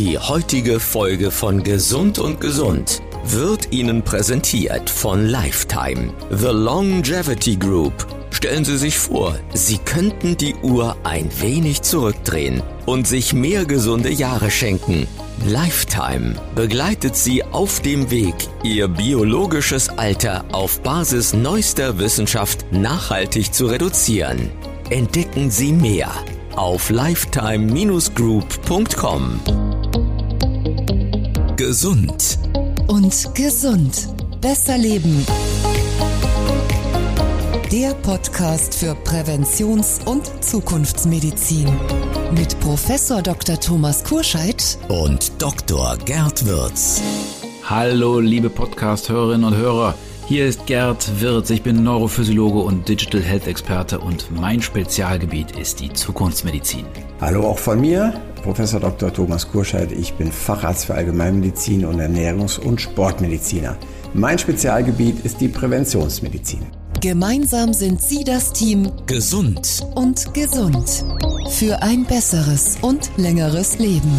Die heutige Folge von Gesund und Gesund wird Ihnen präsentiert von Lifetime, The Longevity Group. Stellen Sie sich vor, Sie könnten die Uhr ein wenig zurückdrehen und sich mehr gesunde Jahre schenken. Lifetime begleitet Sie auf dem Weg, Ihr biologisches Alter auf Basis neuester Wissenschaft nachhaltig zu reduzieren. Entdecken Sie mehr auf lifetime-group.com. Gesund und gesund. Besser leben. Der Podcast für Präventions- und Zukunftsmedizin. Mit Professor Dr. Thomas Kurscheid und Dr. Gerd Würz. Hallo, liebe Podcast-Hörerinnen und Hörer. Hier ist Gerd Wirz, ich bin Neurophysiologe und Digital Health Experte und mein Spezialgebiet ist die Zukunftsmedizin. Hallo auch von mir, Professor Dr. Thomas Kurscheid. Ich bin Facharzt für Allgemeinmedizin und Ernährungs- und Sportmediziner. Mein Spezialgebiet ist die Präventionsmedizin. Gemeinsam sind sie das Team Gesund und gesund für ein besseres und längeres Leben.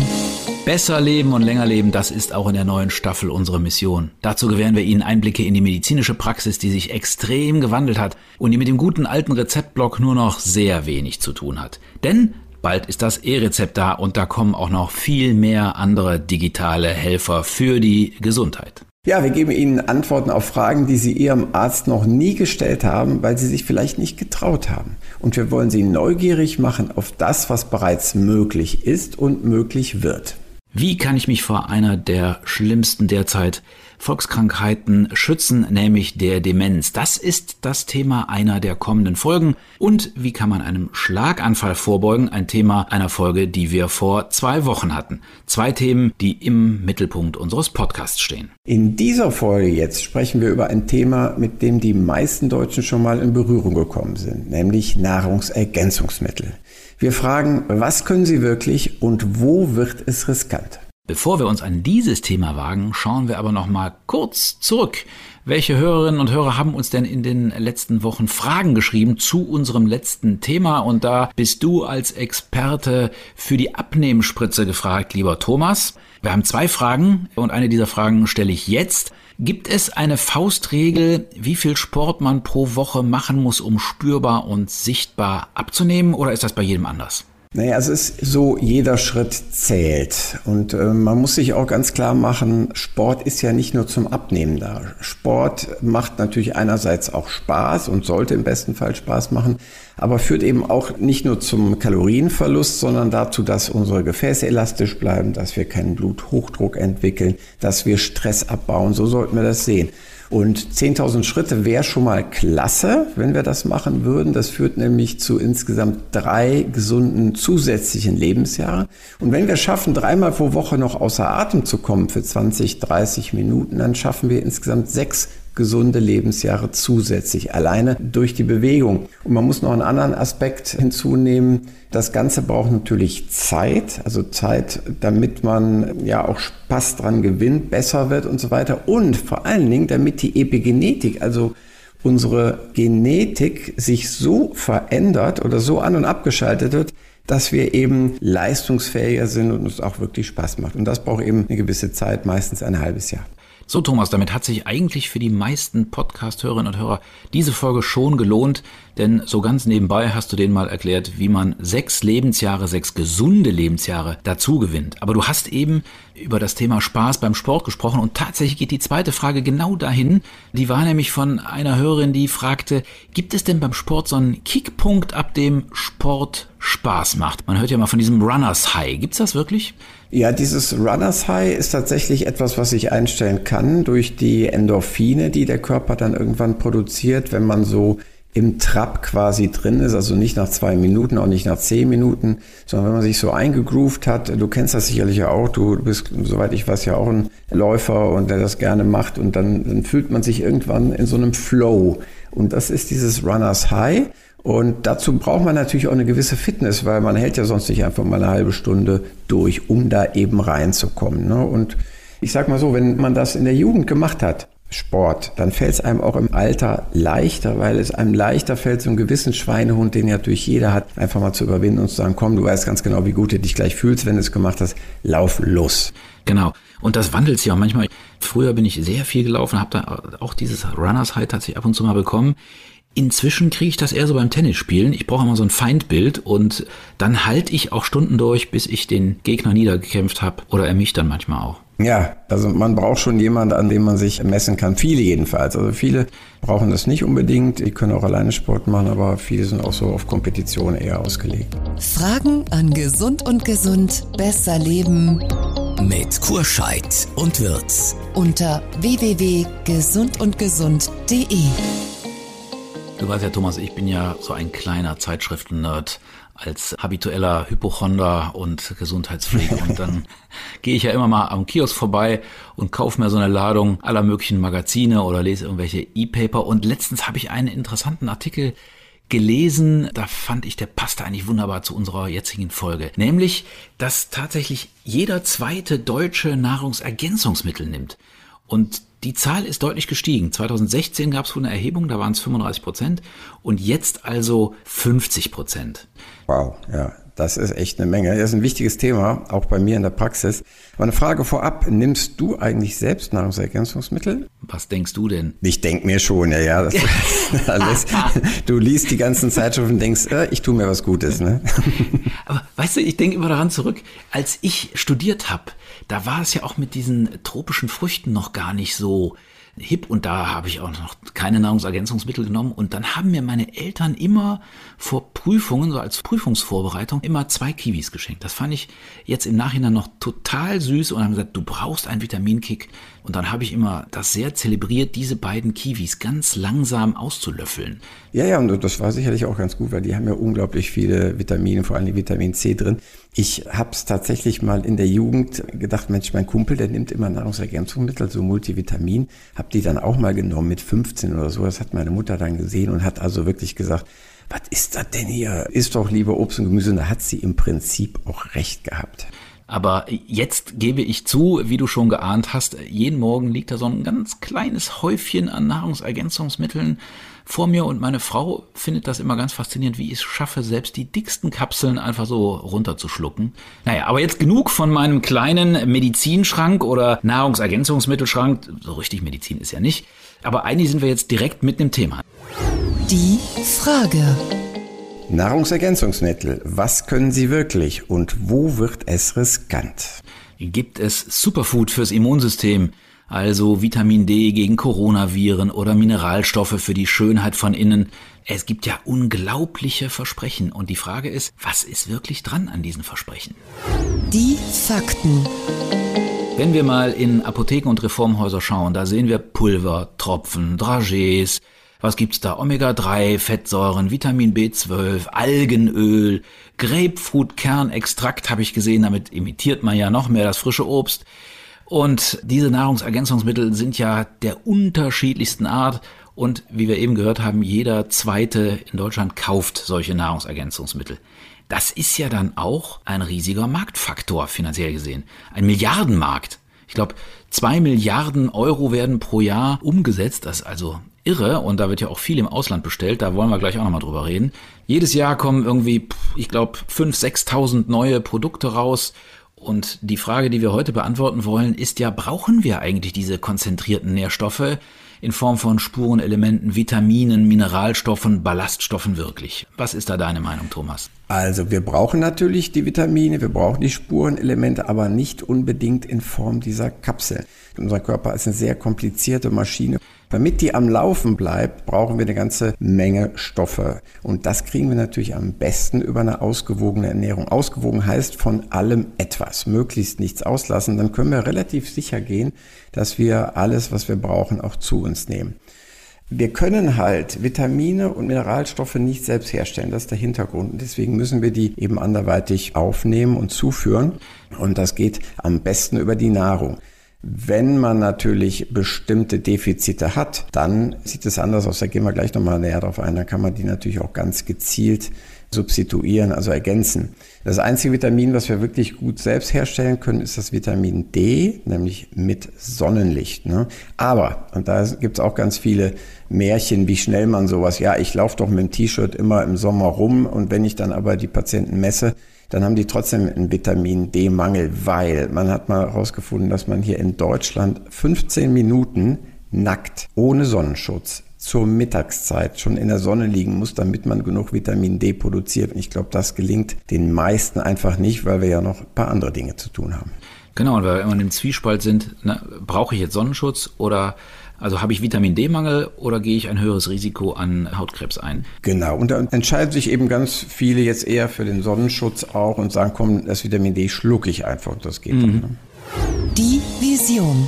Besser leben und länger leben, das ist auch in der neuen Staffel unsere Mission. Dazu gewähren wir Ihnen Einblicke in die medizinische Praxis, die sich extrem gewandelt hat und die mit dem guten alten Rezeptblock nur noch sehr wenig zu tun hat. Denn bald ist das E-Rezept da und da kommen auch noch viel mehr andere digitale Helfer für die Gesundheit. Ja, wir geben Ihnen Antworten auf Fragen, die Sie Ihrem Arzt noch nie gestellt haben, weil Sie sich vielleicht nicht getraut haben. Und wir wollen Sie neugierig machen auf das, was bereits möglich ist und möglich wird. Wie kann ich mich vor einer der schlimmsten derzeit Volkskrankheiten schützen, nämlich der Demenz? Das ist das Thema einer der kommenden Folgen. Und wie kann man einem Schlaganfall vorbeugen? Ein Thema einer Folge, die wir vor zwei Wochen hatten. Zwei Themen, die im Mittelpunkt unseres Podcasts stehen. In dieser Folge jetzt sprechen wir über ein Thema, mit dem die meisten Deutschen schon mal in Berührung gekommen sind, nämlich Nahrungsergänzungsmittel. Wir fragen, was können sie wirklich und wo wird es riskant? Bevor wir uns an dieses Thema wagen, schauen wir aber noch mal kurz zurück. Welche Hörerinnen und Hörer haben uns denn in den letzten Wochen Fragen geschrieben zu unserem letzten Thema? Und da bist du als Experte für die Abnehmspritze gefragt, lieber Thomas. Wir haben zwei Fragen und eine dieser Fragen stelle ich jetzt. Gibt es eine Faustregel, wie viel Sport man pro Woche machen muss, um spürbar und sichtbar abzunehmen, oder ist das bei jedem anders? Naja, es ist so, jeder Schritt zählt. Und äh, man muss sich auch ganz klar machen, Sport ist ja nicht nur zum Abnehmen da. Sport macht natürlich einerseits auch Spaß und sollte im besten Fall Spaß machen, aber führt eben auch nicht nur zum Kalorienverlust, sondern dazu, dass unsere Gefäße elastisch bleiben, dass wir keinen Bluthochdruck entwickeln, dass wir Stress abbauen. So sollten wir das sehen. Und 10.000 Schritte wäre schon mal klasse, wenn wir das machen würden. Das führt nämlich zu insgesamt drei gesunden zusätzlichen Lebensjahren. Und wenn wir schaffen, dreimal pro Woche noch außer Atem zu kommen für 20, 30 Minuten, dann schaffen wir insgesamt sechs gesunde Lebensjahre zusätzlich, alleine durch die Bewegung. Und man muss noch einen anderen Aspekt hinzunehmen. Das Ganze braucht natürlich Zeit, also Zeit, damit man ja auch Spaß dran gewinnt, besser wird und so weiter. Und vor allen Dingen, damit die Epigenetik, also unsere Genetik sich so verändert oder so an und abgeschaltet wird, dass wir eben leistungsfähiger sind und es auch wirklich Spaß macht. Und das braucht eben eine gewisse Zeit, meistens ein halbes Jahr. So, Thomas, damit hat sich eigentlich für die meisten Podcast-Hörerinnen und Hörer diese Folge schon gelohnt, denn so ganz nebenbei hast du denen mal erklärt, wie man sechs Lebensjahre, sechs gesunde Lebensjahre dazu gewinnt. Aber du hast eben über das Thema Spaß beim Sport gesprochen und tatsächlich geht die zweite Frage genau dahin. Die war nämlich von einer Hörerin, die fragte, gibt es denn beim Sport so einen Kickpunkt, ab dem Sport Spaß macht? Man hört ja mal von diesem Runners High. Gibt's das wirklich? Ja, dieses Runners High ist tatsächlich etwas, was sich einstellen kann durch die Endorphine, die der Körper dann irgendwann produziert, wenn man so im Trab quasi drin ist, also nicht nach zwei Minuten, auch nicht nach zehn Minuten, sondern wenn man sich so eingegroovt hat, du kennst das sicherlich ja auch, du bist, soweit ich weiß, ja auch ein Läufer und der das gerne macht und dann, dann fühlt man sich irgendwann in so einem Flow. Und das ist dieses Runners High und dazu braucht man natürlich auch eine gewisse Fitness, weil man hält ja sonst nicht einfach mal eine halbe Stunde durch, um da eben reinzukommen. Ne? Und ich sag mal so, wenn man das in der Jugend gemacht hat, Sport, dann fällt es einem auch im Alter leichter, weil es einem leichter fällt, so einen gewissen Schweinehund, den ja natürlich jeder hat, einfach mal zu überwinden und zu sagen, komm, du weißt ganz genau, wie gut du dich gleich fühlst, wenn du es gemacht hast, lauf los. Genau. Und das wandelt sich auch manchmal. Früher bin ich sehr viel gelaufen, habe da auch dieses Runners High tatsächlich ab und zu mal bekommen. Inzwischen kriege ich das eher so beim Tennisspielen. Ich brauche immer so ein Feindbild und dann halte ich auch Stunden durch, bis ich den Gegner niedergekämpft habe oder er mich dann manchmal auch. Ja, also man braucht schon jemanden, an dem man sich messen kann. Viele jedenfalls. Also viele brauchen das nicht unbedingt. Die können auch alleine Sport machen, aber viele sind auch so auf Kompetition eher ausgelegt. Fragen an Gesund und Gesund besser leben mit Kurscheid und Wirz unter www.gesundundgesund.de. Du weißt ja, Thomas, ich bin ja so ein kleiner Zeitschriften-Nerd als habitueller Hypochonder und Gesundheitsfreak. Und dann gehe ich ja immer mal am Kiosk vorbei und kaufe mir so eine Ladung aller möglichen Magazine oder lese irgendwelche E-Paper. Und letztens habe ich einen interessanten Artikel gelesen, da fand ich, der passte eigentlich wunderbar zu unserer jetzigen Folge. Nämlich, dass tatsächlich jeder zweite Deutsche Nahrungsergänzungsmittel nimmt. Und die Zahl ist deutlich gestiegen. 2016 gab es eine Erhebung, da waren es 35 Prozent und jetzt also 50 Prozent. Wow, ja, das ist echt eine Menge. Das ist ein wichtiges Thema, auch bei mir in der Praxis. Aber eine Frage vorab, nimmst du eigentlich selbst Nahrungsergänzungsmittel? Was denkst du denn? Ich denke mir schon, ja, ja. Alles. Du liest die ganzen Zeitschriften und denkst, äh, ich tue mir was Gutes. Ne? Aber weißt du, ich denke immer daran zurück, als ich studiert habe, da war es ja auch mit diesen tropischen Früchten noch gar nicht so hip und da habe ich auch noch keine Nahrungsergänzungsmittel genommen und dann haben mir meine Eltern immer vor Prüfungen, so als Prüfungsvorbereitung, immer zwei Kiwis geschenkt. Das fand ich jetzt im Nachhinein noch total süß und haben gesagt, du brauchst einen Vitaminkick und dann habe ich immer das sehr zelebriert, diese beiden Kiwis ganz langsam auszulöffeln. Ja, ja, und das war sicherlich auch ganz gut, weil die haben ja unglaublich viele Vitamine, vor allem Vitamin C drin. Ich habe es tatsächlich mal in der Jugend gedacht, Mensch, mein Kumpel, der nimmt immer Nahrungsergänzungsmittel, so Multivitamin. Hab die dann auch mal genommen mit 15 oder so. Das hat meine Mutter dann gesehen und hat also wirklich gesagt, was ist das denn hier? Ist doch lieber Obst und Gemüse. Und da hat sie im Prinzip auch recht gehabt. Aber jetzt gebe ich zu, wie du schon geahnt hast, jeden Morgen liegt da so ein ganz kleines Häufchen an Nahrungsergänzungsmitteln vor mir und meine Frau findet das immer ganz faszinierend, wie ich es schaffe, selbst die dicksten Kapseln einfach so runterzuschlucken. Naja, aber jetzt genug von meinem kleinen Medizinschrank oder Nahrungsergänzungsmittelschrank. So richtig Medizin ist ja nicht. Aber eigentlich sind wir jetzt direkt mit dem Thema. Die Frage. Nahrungsergänzungsmittel, was können sie wirklich und wo wird es riskant? Gibt es Superfood fürs Immunsystem? Also Vitamin D gegen Coronaviren oder Mineralstoffe für die Schönheit von innen. Es gibt ja unglaubliche Versprechen und die Frage ist, was ist wirklich dran an diesen Versprechen? Die Fakten. Wenn wir mal in Apotheken und Reformhäuser schauen, da sehen wir Pulver, Tropfen, Dragees, was gibt's da? Omega-3, Fettsäuren, Vitamin B12, Algenöl, Grapefruit-Kernextrakt habe ich gesehen. Damit imitiert man ja noch mehr das frische Obst. Und diese Nahrungsergänzungsmittel sind ja der unterschiedlichsten Art. Und wie wir eben gehört haben, jeder zweite in Deutschland kauft solche Nahrungsergänzungsmittel. Das ist ja dann auch ein riesiger Marktfaktor finanziell gesehen. Ein Milliardenmarkt. Ich glaube, zwei Milliarden Euro werden pro Jahr umgesetzt. Das ist also irre und da wird ja auch viel im Ausland bestellt, da wollen wir gleich auch nochmal drüber reden. Jedes Jahr kommen irgendwie, ich glaube, 5.000, 6.000 neue Produkte raus und die Frage, die wir heute beantworten wollen, ist ja, brauchen wir eigentlich diese konzentrierten Nährstoffe in Form von Spurenelementen, Vitaminen, Mineralstoffen, Ballaststoffen wirklich? Was ist da deine Meinung, Thomas? Also wir brauchen natürlich die Vitamine, wir brauchen die Spurenelemente, aber nicht unbedingt in Form dieser Kapsel. Unser Körper ist eine sehr komplizierte Maschine. Damit die am Laufen bleibt, brauchen wir eine ganze Menge Stoffe. Und das kriegen wir natürlich am besten über eine ausgewogene Ernährung. Ausgewogen heißt von allem etwas, möglichst nichts auslassen. Dann können wir relativ sicher gehen, dass wir alles, was wir brauchen, auch zu uns nehmen. Wir können halt Vitamine und Mineralstoffe nicht selbst herstellen. Das ist der Hintergrund. Und deswegen müssen wir die eben anderweitig aufnehmen und zuführen. Und das geht am besten über die Nahrung. Wenn man natürlich bestimmte Defizite hat, dann sieht es anders aus. Da gehen wir gleich nochmal näher drauf ein. Dann kann man die natürlich auch ganz gezielt substituieren, also ergänzen. Das einzige Vitamin, was wir wirklich gut selbst herstellen können, ist das Vitamin D, nämlich mit Sonnenlicht. Ne? Aber, und da gibt es auch ganz viele Märchen, wie schnell man sowas, ja, ich laufe doch mit dem T-Shirt immer im Sommer rum und wenn ich dann aber die Patienten messe, dann haben die trotzdem einen Vitamin D-Mangel, weil man hat mal herausgefunden, dass man hier in Deutschland 15 Minuten nackt, ohne Sonnenschutz, zur Mittagszeit schon in der Sonne liegen muss, damit man genug Vitamin D produziert. Und ich glaube, das gelingt den meisten einfach nicht, weil wir ja noch ein paar andere Dinge zu tun haben. Genau, und weil wir immer im Zwiespalt sind, ne, brauche ich jetzt Sonnenschutz oder also habe ich Vitamin D-Mangel oder gehe ich ein höheres Risiko an Hautkrebs ein? Genau, und da entscheiden sich eben ganz viele jetzt eher für den Sonnenschutz auch und sagen, komm, das Vitamin D schlucke ich einfach und das geht mhm. dann. Ne? Die Vision.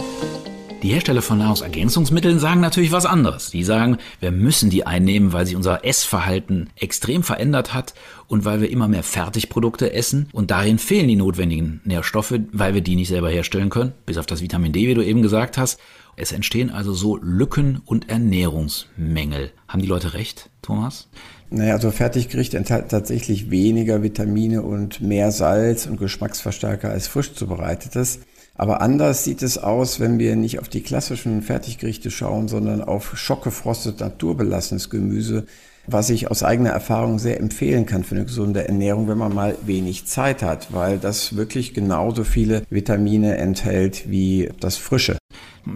Die Hersteller von Nahrungsergänzungsmitteln sagen natürlich was anderes. Die sagen, wir müssen die einnehmen, weil sich unser Essverhalten extrem verändert hat und weil wir immer mehr Fertigprodukte essen und darin fehlen die notwendigen Nährstoffe, weil wir die nicht selber herstellen können, bis auf das Vitamin D, wie du eben gesagt hast. Es entstehen also so Lücken und Ernährungsmängel. Haben die Leute recht, Thomas? Naja, also Fertiggericht enthält tatsächlich weniger Vitamine und mehr Salz und Geschmacksverstärker als frisch zubereitetes. Aber anders sieht es aus, wenn wir nicht auf die klassischen Fertiggerichte schauen, sondern auf schockgefrostet naturbelassenes Gemüse, was ich aus eigener Erfahrung sehr empfehlen kann für eine gesunde Ernährung, wenn man mal wenig Zeit hat, weil das wirklich genauso viele Vitamine enthält wie das Frische.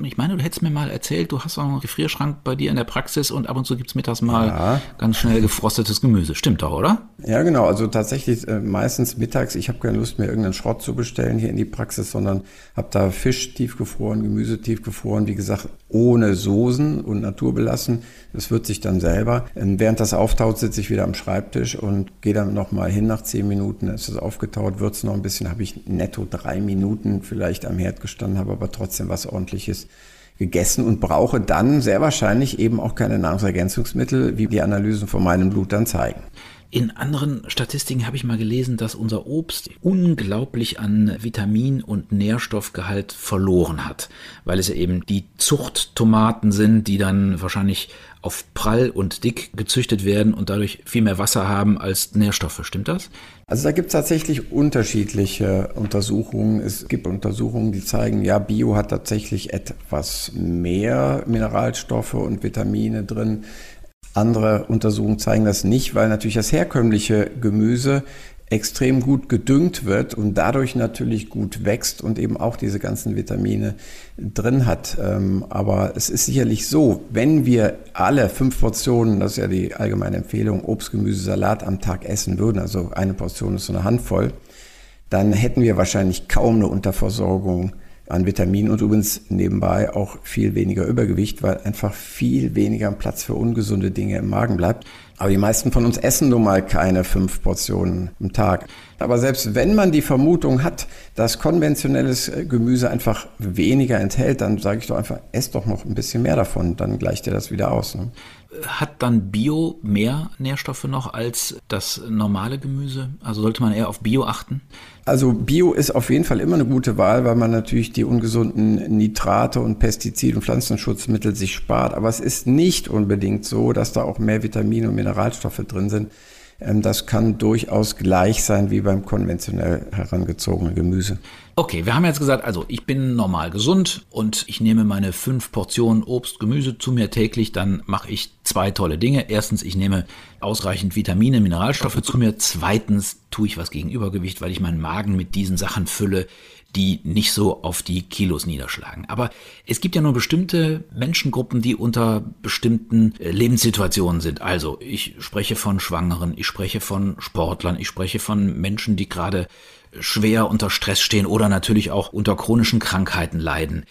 Ich meine, du hättest mir mal erzählt, du hast auch einen Gefrierschrank bei dir in der Praxis und ab und zu gibt's mittags mal ja. ganz schnell gefrostetes Gemüse. Stimmt doch, oder? Ja, genau. Also tatsächlich äh, meistens mittags. Ich habe keine Lust mehr, irgendeinen Schrott zu bestellen hier in die Praxis, sondern habe da Fisch tiefgefroren, Gemüse tiefgefroren, wie gesagt, ohne Soßen und naturbelassen. Das wird sich dann selber. Ähm, während das auftaut, sitze ich wieder am Schreibtisch und gehe dann nochmal hin nach zehn Minuten. Ist es aufgetaut, wird's noch ein bisschen, habe ich netto drei Minuten vielleicht am Herd gestanden, habe aber trotzdem was ordentliches Ähnliches gegessen und brauche dann sehr wahrscheinlich eben auch keine Nahrungsergänzungsmittel, wie die Analysen von meinem Blut dann zeigen. In anderen Statistiken habe ich mal gelesen, dass unser Obst unglaublich an Vitamin- und Nährstoffgehalt verloren hat, weil es ja eben die Zuchttomaten sind, die dann wahrscheinlich auf prall und dick gezüchtet werden und dadurch viel mehr Wasser haben als Nährstoffe. Stimmt das? Also da gibt es tatsächlich unterschiedliche Untersuchungen. Es gibt Untersuchungen, die zeigen, ja, Bio hat tatsächlich etwas mehr Mineralstoffe und Vitamine drin. Andere Untersuchungen zeigen das nicht, weil natürlich das herkömmliche Gemüse extrem gut gedüngt wird und dadurch natürlich gut wächst und eben auch diese ganzen Vitamine drin hat. Ähm, aber es ist sicherlich so, wenn wir alle fünf Portionen, das ist ja die allgemeine Empfehlung, Obst, Gemüse, Salat am Tag essen würden, also eine Portion ist so eine Handvoll, dann hätten wir wahrscheinlich kaum eine Unterversorgung an Vitaminen und übrigens nebenbei auch viel weniger Übergewicht, weil einfach viel weniger Platz für ungesunde Dinge im Magen bleibt. Aber die meisten von uns essen nun mal keine fünf Portionen am Tag. Aber selbst wenn man die Vermutung hat, dass konventionelles äh, Gemüse einfach weniger enthält, dann sage ich doch einfach, ess doch noch ein bisschen mehr davon, dann gleicht dir das wieder aus. Ne? Hat dann Bio mehr Nährstoffe noch als das normale Gemüse? Also sollte man eher auf Bio achten? Also Bio ist auf jeden Fall immer eine gute Wahl, weil man natürlich die ungesunden Nitrate und Pestizid- und Pflanzenschutzmittel sich spart. Aber es ist nicht unbedingt so, dass da auch mehr Vitamine und Mineralstoffe drin sind. Ähm, das kann durchaus gleich sein wie beim konventionell herangezogenen Gemüse. Okay, wir haben jetzt gesagt, also ich bin normal gesund und ich nehme meine fünf Portionen Obst, Gemüse zu mir täglich, dann mache ich zwei tolle Dinge. Erstens, ich nehme ausreichend Vitamine, Mineralstoffe zu mir. Zweitens, tue ich was gegen Übergewicht, weil ich meinen Magen mit diesen Sachen fülle, die nicht so auf die Kilos niederschlagen. Aber es gibt ja nur bestimmte Menschengruppen, die unter bestimmten äh, Lebenssituationen sind. Also ich spreche von Schwangeren, ich spreche von Sportlern, ich spreche von Menschen, die gerade schwer unter Stress stehen oder natürlich auch unter chronischen Krankheiten leiden.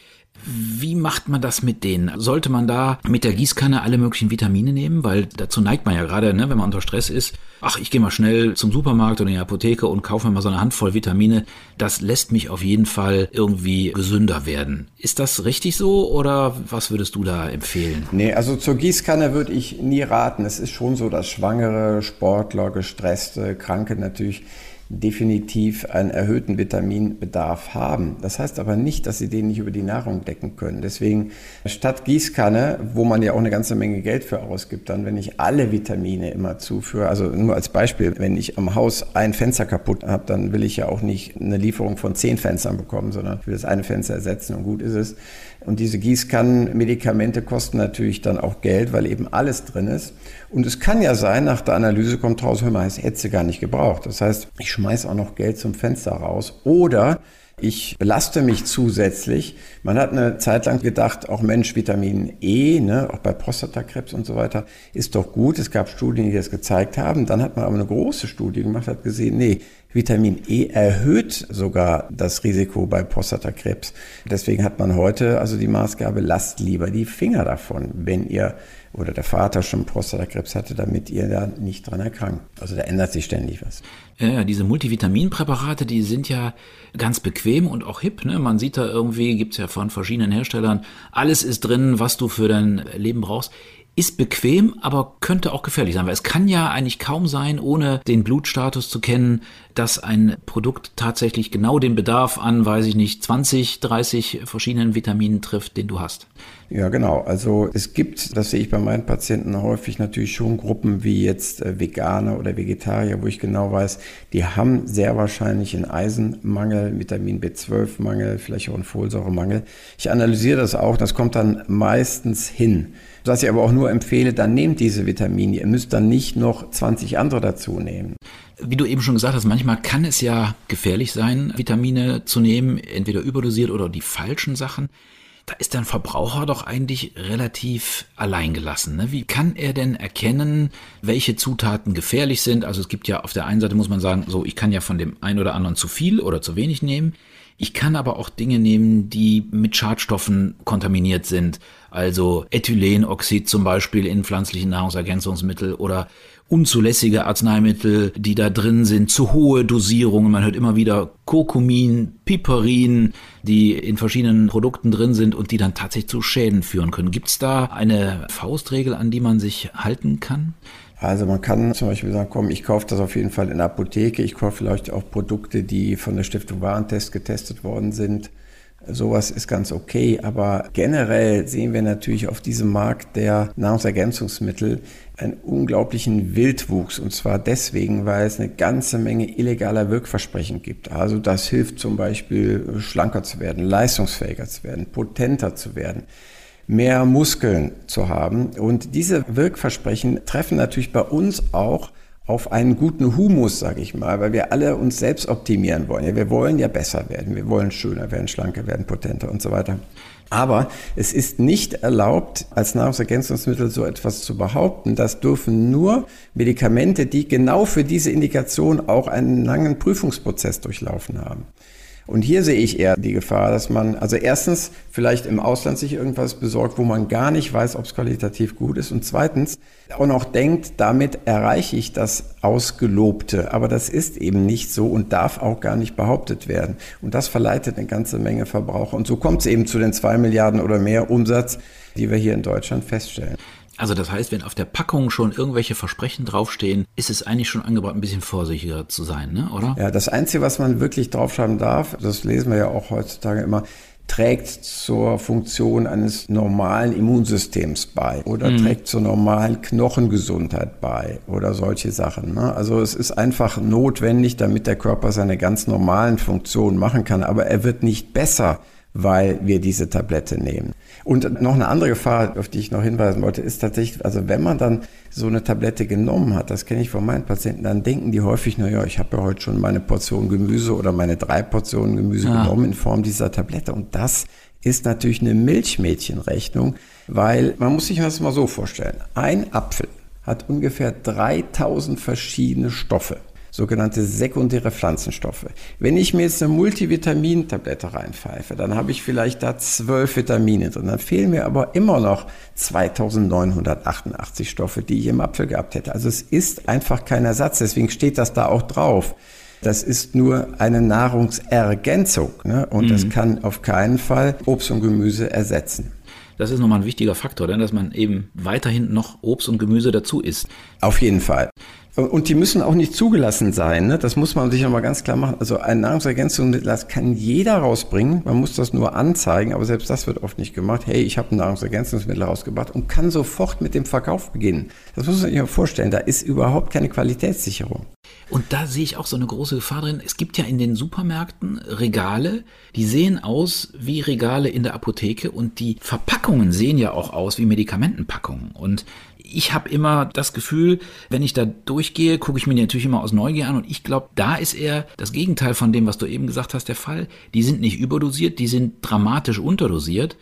Wie macht man das mit denen? Sollte man da mit der Gießkanne alle möglichen Vitamine nehmen? Weil dazu neigt man ja gerade, ne, wenn man unter Stress ist. Ach, ich gehe mal schnell zum Supermarkt oder in die Apotheke und kaufe mir mal so eine Handvoll Vitamine. Das lässt mich auf jeden Fall irgendwie gesünder werden. Ist das richtig so oder was würdest du da empfehlen? Nee, also zur Gießkanne würde ich nie raten. Es ist schon so, dass Schwangere, Sportler, Gestresste, Kranke natürlich definitiv einen erhöhten Vitaminbedarf haben. Das heißt aber nicht, dass sie den nicht über die Nahrung decken können. Deswegen statt Gießkanne, wo man ja auch eine ganze Menge Geld für ausgibt, dann wenn ich alle Vitamine immer zuführe, also nur als Beispiel, wenn ich am Haus ein Fenster kaputt habe, dann will ich ja auch nicht eine Lieferung von zehn Fenstern bekommen, sondern will das eine Fenster ersetzen und gut ist es. Und diese Gießkannenmedikamente kosten natürlich dann auch Geld, weil eben alles drin ist. Und es kann ja sein, nach der Analyse kommt raus, hör mal, es hätte sie gar nicht gebraucht. Das heißt, ich schmeiße auch noch Geld zum Fenster raus. Oder ich belaste mich zusätzlich. Man hat eine Zeit lang gedacht, auch Mensch, Vitamin E, ne, auch bei Prostatakrebs und so weiter, ist doch gut. Es gab Studien, die das gezeigt haben. Dann hat man aber eine große Studie gemacht, hat gesehen, nee, Vitamin E erhöht sogar das Risiko bei Prostatakrebs. Deswegen hat man heute also die Maßgabe, lasst lieber die Finger davon, wenn ihr oder der Vater schon Prostatakrebs hatte, damit ihr da nicht dran erkrankt. Also da ändert sich ständig was. Ja, diese Multivitaminpräparate, die sind ja ganz bequem und auch hip. Ne? Man sieht da irgendwie, gibt's ja von verschiedenen Herstellern, alles ist drin, was du für dein Leben brauchst ist bequem, aber könnte auch gefährlich sein, weil es kann ja eigentlich kaum sein, ohne den Blutstatus zu kennen, dass ein Produkt tatsächlich genau den Bedarf an, weiß ich nicht, 20, 30 verschiedenen Vitaminen trifft, den du hast. Ja, genau. Also es gibt, das sehe ich bei meinen Patienten häufig natürlich schon Gruppen wie jetzt äh, Veganer oder Vegetarier, wo ich genau weiß, die haben sehr wahrscheinlich einen Eisenmangel, Vitamin B12-Mangel, vielleicht auch einen Folsäuremangel. Ich analysiere das auch, das kommt dann meistens hin. Was ich aber auch nur empfehle, dann nehmt diese Vitamine. Ihr müsst dann nicht noch 20 andere dazu nehmen. Wie du eben schon gesagt hast, manchmal kann es ja gefährlich sein, Vitamine zu nehmen, entweder überdosiert oder die falschen Sachen. Da ist der Verbraucher doch eigentlich relativ alleingelassen. Ne? Wie kann er denn erkennen, welche Zutaten gefährlich sind? Also es gibt ja auf der einen Seite muss man sagen, so ich kann ja von dem einen oder anderen zu viel oder zu wenig nehmen. Ich kann aber auch Dinge nehmen, die mit Schadstoffen kontaminiert sind. Also Ethylenoxid zum Beispiel in pflanzlichen Nahrungsergänzungsmittel oder unzulässige Arzneimittel, die da drin sind, zu hohe Dosierungen. Man hört immer wieder Kurkumin, Piperin, die in verschiedenen Produkten drin sind und die dann tatsächlich zu Schäden führen können. Gibt es da eine Faustregel, an die man sich halten kann? Also man kann zum Beispiel sagen, komm, ich kaufe das auf jeden Fall in der Apotheke. Ich kaufe vielleicht auch Produkte, die von der Stiftung Warentest getestet worden sind. Sowas ist ganz okay, aber generell sehen wir natürlich auf diesem Markt der Nahrungsergänzungsmittel einen unglaublichen Wildwuchs und zwar deswegen, weil es eine ganze Menge illegaler Wirkversprechen gibt. Also das hilft zum Beispiel schlanker zu werden, leistungsfähiger zu werden, potenter zu werden mehr Muskeln zu haben. Und diese Wirkversprechen treffen natürlich bei uns auch auf einen guten Humus, sage ich mal, weil wir alle uns selbst optimieren wollen. Ja, wir wollen ja besser werden, wir wollen schöner werden, schlanker werden, potenter und so weiter. Aber es ist nicht erlaubt, als Nahrungsergänzungsmittel so etwas zu behaupten. Das dürfen nur Medikamente, die genau für diese Indikation auch einen langen Prüfungsprozess durchlaufen haben. Und hier sehe ich eher die Gefahr, dass man, also erstens vielleicht im Ausland sich irgendwas besorgt, wo man gar nicht weiß, ob es qualitativ gut ist. Und zweitens auch noch denkt, damit erreiche ich das Ausgelobte. Aber das ist eben nicht so und darf auch gar nicht behauptet werden. Und das verleitet eine ganze Menge Verbraucher. Und so kommt es eben zu den zwei Milliarden oder mehr Umsatz, die wir hier in Deutschland feststellen. Also das heißt, wenn auf der Packung schon irgendwelche Versprechen draufstehen, ist es eigentlich schon angebracht, ein bisschen vorsichtiger zu sein, ne? oder? Ja, das Einzige, was man wirklich draufschreiben darf, das lesen wir ja auch heutzutage immer, trägt zur Funktion eines normalen Immunsystems bei oder mhm. trägt zur normalen Knochengesundheit bei oder solche Sachen. Ne? Also es ist einfach notwendig, damit der Körper seine ganz normalen Funktionen machen kann, aber er wird nicht besser weil wir diese Tablette nehmen. Und noch eine andere Gefahr, auf die ich noch hinweisen wollte, ist tatsächlich, also wenn man dann so eine Tablette genommen hat, das kenne ich von meinen Patienten, dann denken die häufig, naja, ich habe ja heute schon meine Portion Gemüse oder meine drei Portionen Gemüse ja. genommen in Form dieser Tablette. Und das ist natürlich eine Milchmädchenrechnung, weil man muss sich das mal so vorstellen. Ein Apfel hat ungefähr 3000 verschiedene Stoffe sogenannte sekundäre Pflanzenstoffe. Wenn ich mir jetzt eine Multivitamintablette reinpfeife, dann habe ich vielleicht da zwölf Vitamine drin. Dann fehlen mir aber immer noch 2988 Stoffe, die ich im Apfel gehabt hätte. Also es ist einfach kein Ersatz. Deswegen steht das da auch drauf. Das ist nur eine Nahrungsergänzung ne? und mhm. das kann auf keinen Fall Obst und Gemüse ersetzen. Das ist nochmal ein wichtiger Faktor, denn dass man eben weiterhin noch Obst und Gemüse dazu isst. Auf jeden Fall. Und die müssen auch nicht zugelassen sein. Ne? Das muss man sich nochmal ganz klar machen. Also ein Nahrungsergänzungsmittel, das kann jeder rausbringen. Man muss das nur anzeigen, aber selbst das wird oft nicht gemacht. Hey, ich habe ein Nahrungsergänzungsmittel rausgebracht und kann sofort mit dem Verkauf beginnen. Das muss man sich mal vorstellen. Da ist überhaupt keine Qualitätssicherung. Und da sehe ich auch so eine große Gefahr drin. Es gibt ja in den Supermärkten Regale, die sehen aus wie Regale in der Apotheke und die Verpackungen sehen ja auch aus wie Medikamentenpackungen. Und ich habe immer das Gefühl, wenn ich da durchgehe, gucke ich mir natürlich immer aus Neugier an und ich glaube, da ist eher das Gegenteil von dem, was du eben gesagt hast, der Fall. Die sind nicht überdosiert, die sind dramatisch unterdosiert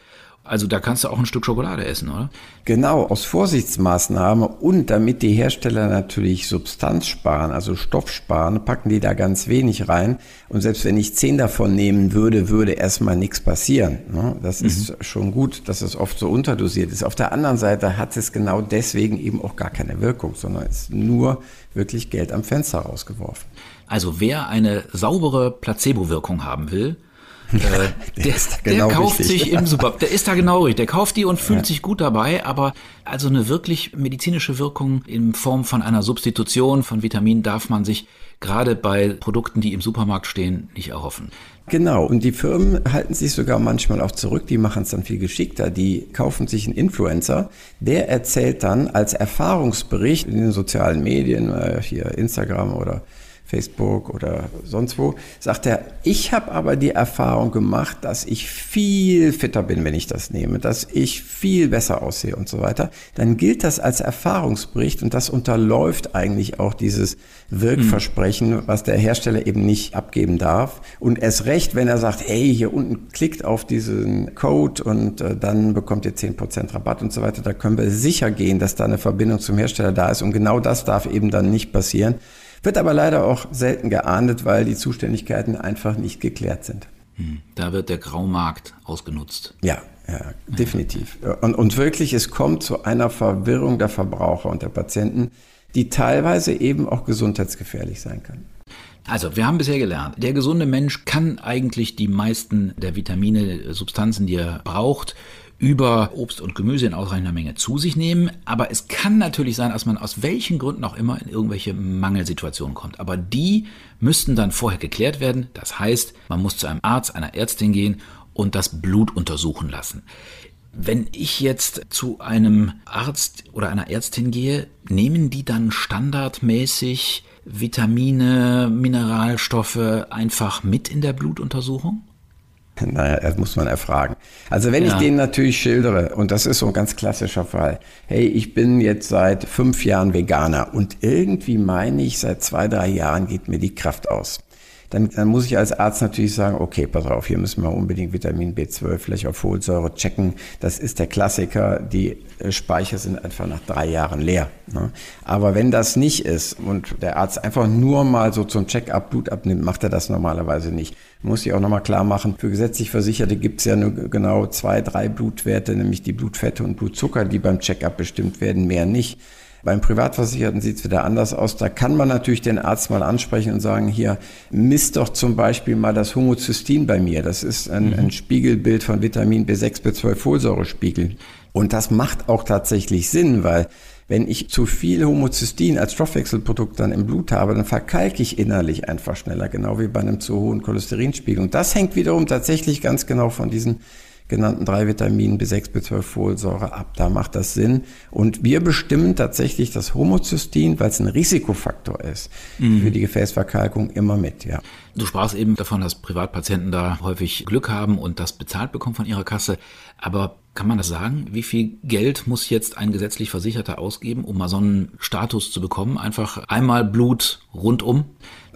also da kannst du auch ein Stück Schokolade essen, oder? Genau, aus Vorsichtsmaßnahme und damit die Hersteller natürlich Substanz sparen, also Stoff sparen, packen die da ganz wenig rein. Und selbst wenn ich zehn davon nehmen würde, würde erstmal nichts passieren. Ne? Das mhm. ist schon gut, dass es oft so unterdosiert ist. Auf der anderen Seite hat es genau deswegen eben auch gar keine Wirkung, sondern ist nur wirklich Geld am Fenster rausgeworfen. Also wer eine saubere Placebo-Wirkung haben will, äh, der, der, genau der, kauft richtig. sich im Supermarkt, der ist da genau richtig, der kauft die und fühlt ja. sich gut dabei, aber also eine wirklich medizinische Wirkung in Form von einer Substitution von Vitaminen darf man sich gerade bei Produkten, die im Supermarkt stehen, nicht erhoffen. Genau, und die Firmen halten sich sogar manchmal auch zurück, die machen es dann viel geschickter. Die kaufen sich einen Influencer, der erzählt dann als Erfahrungsbericht in den sozialen Medien, äh, hier Instagram oder Facebook oder sonst wo, sagt er, ich habe aber die Erfahrung gemacht, dass ich viel fitter bin, wenn ich das nehme, dass ich viel besser aussehe und so weiter, dann gilt das als Erfahrungsbericht und das unterläuft eigentlich auch dieses Wirkversprechen, mhm. was der Hersteller eben nicht abgeben darf. Und erst recht, wenn er sagt, hey, hier unten klickt auf diesen Code und äh, dann bekommt ihr 10% Rabatt und so weiter, da können wir sicher gehen, dass da eine Verbindung zum Hersteller da ist und genau das darf eben dann nicht passieren. Wird aber leider auch selten geahndet, weil die Zuständigkeiten einfach nicht geklärt sind. Hm, da wird der Graumarkt ausgenutzt. Ja, ja definitiv. Und, und wirklich, es kommt zu einer Verwirrung der Verbraucher und der Patienten, die teilweise eben auch gesundheitsgefährlich sein kann. Also, wir haben bisher gelernt, der gesunde Mensch kann eigentlich die meisten der Vitamine, Substanzen, die er braucht, über Obst und Gemüse in ausreichender Menge zu sich nehmen. Aber es kann natürlich sein, dass man aus welchen Gründen auch immer in irgendwelche Mangelsituationen kommt. Aber die müssten dann vorher geklärt werden. Das heißt, man muss zu einem Arzt, einer Ärztin gehen und das Blut untersuchen lassen. Wenn ich jetzt zu einem Arzt oder einer Ärztin gehe, nehmen die dann standardmäßig Vitamine, Mineralstoffe einfach mit in der Blutuntersuchung? Naja, das muss man erfragen. Also wenn ja. ich denen natürlich schildere, und das ist so ein ganz klassischer Fall, hey, ich bin jetzt seit fünf Jahren Veganer und irgendwie meine ich, seit zwei, drei Jahren geht mir die Kraft aus. Dann, dann muss ich als Arzt natürlich sagen, okay, pass auf, hier müssen wir unbedingt Vitamin B12, vielleicht auch Folsäure checken. Das ist der Klassiker. Die äh, Speicher sind einfach nach drei Jahren leer. Ne? Aber wenn das nicht ist und der Arzt einfach nur mal so zum Check-up Blut abnimmt, macht er das normalerweise nicht. Muss ich auch nochmal klar machen, für gesetzlich Versicherte gibt es ja nur genau zwei, drei Blutwerte, nämlich die Blutfette und Blutzucker, die beim Check-up bestimmt werden, mehr nicht. Beim Privatversicherten sieht es wieder anders aus. Da kann man natürlich den Arzt mal ansprechen und sagen, hier, misst doch zum Beispiel mal das Homozystein bei mir. Das ist ein, mhm. ein Spiegelbild von Vitamin B6, B12 Folsäurespiegel. Und das macht auch tatsächlich Sinn, weil wenn ich zu viel Homozystein als Stoffwechselprodukt dann im Blut habe, dann verkalke ich innerlich einfach schneller, genau wie bei einem zu hohen Cholesterinspiegel. Und das hängt wiederum tatsächlich ganz genau von diesen genannten drei Vitaminen B6, B12, Folsäure ab. Da macht das Sinn. Und wir bestimmen tatsächlich das Homozystein, weil es ein Risikofaktor ist mhm. für die Gefäßverkalkung immer mit, ja. Du sprachst eben davon, dass Privatpatienten da häufig Glück haben und das bezahlt bekommen von ihrer Kasse. Aber kann man das sagen? Wie viel Geld muss jetzt ein gesetzlich Versicherter ausgeben, um mal so einen Status zu bekommen? Einfach einmal Blut rundum?